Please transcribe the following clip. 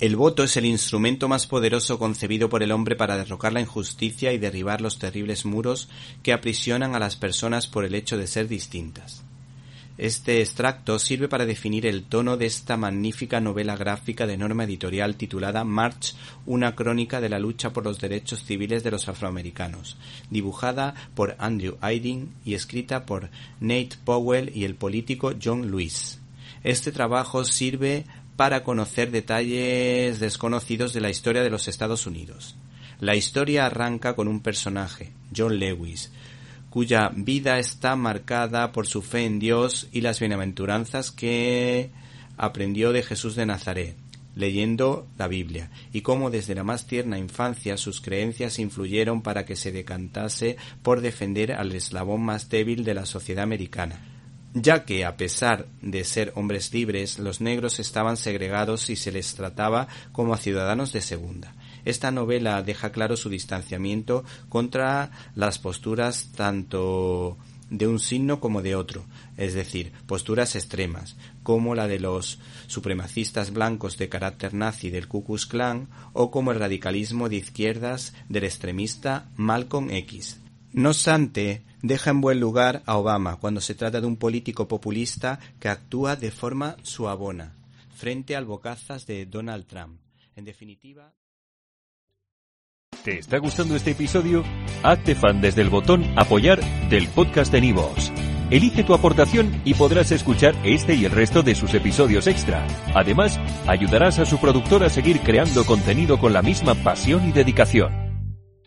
El voto es el instrumento más poderoso concebido por el hombre para derrocar la injusticia y derribar los terribles muros que aprisionan a las personas por el hecho de ser distintas. Este extracto sirve para definir el tono de esta magnífica novela gráfica de norma editorial titulada March, una crónica de la lucha por los derechos civiles de los afroamericanos, dibujada por Andrew Aydin y escrita por Nate Powell y el político John Lewis. Este trabajo sirve para conocer detalles desconocidos de la historia de los Estados Unidos. La historia arranca con un personaje, John Lewis, cuya vida está marcada por su fe en Dios y las bienaventuranzas que aprendió de Jesús de Nazaret, leyendo la Biblia, y cómo desde la más tierna infancia sus creencias influyeron para que se decantase por defender al eslabón más débil de la sociedad americana, ya que a pesar de ser hombres libres, los negros estaban segregados y se les trataba como a ciudadanos de segunda. Esta novela deja claro su distanciamiento contra las posturas tanto de un signo como de otro, es decir, posturas extremas, como la de los supremacistas blancos de carácter nazi del Ku Klux Klan o como el radicalismo de izquierdas del extremista Malcolm X. No obstante, deja en buen lugar a Obama cuando se trata de un político populista que actúa de forma suabona frente al bocazas de Donald Trump. En definitiva. ¿Te está gustando este episodio? Hazte fan desde el botón Apoyar del podcast de Nivos. Elige tu aportación y podrás escuchar este y el resto de sus episodios extra. Además, ayudarás a su productor a seguir creando contenido con la misma pasión y dedicación.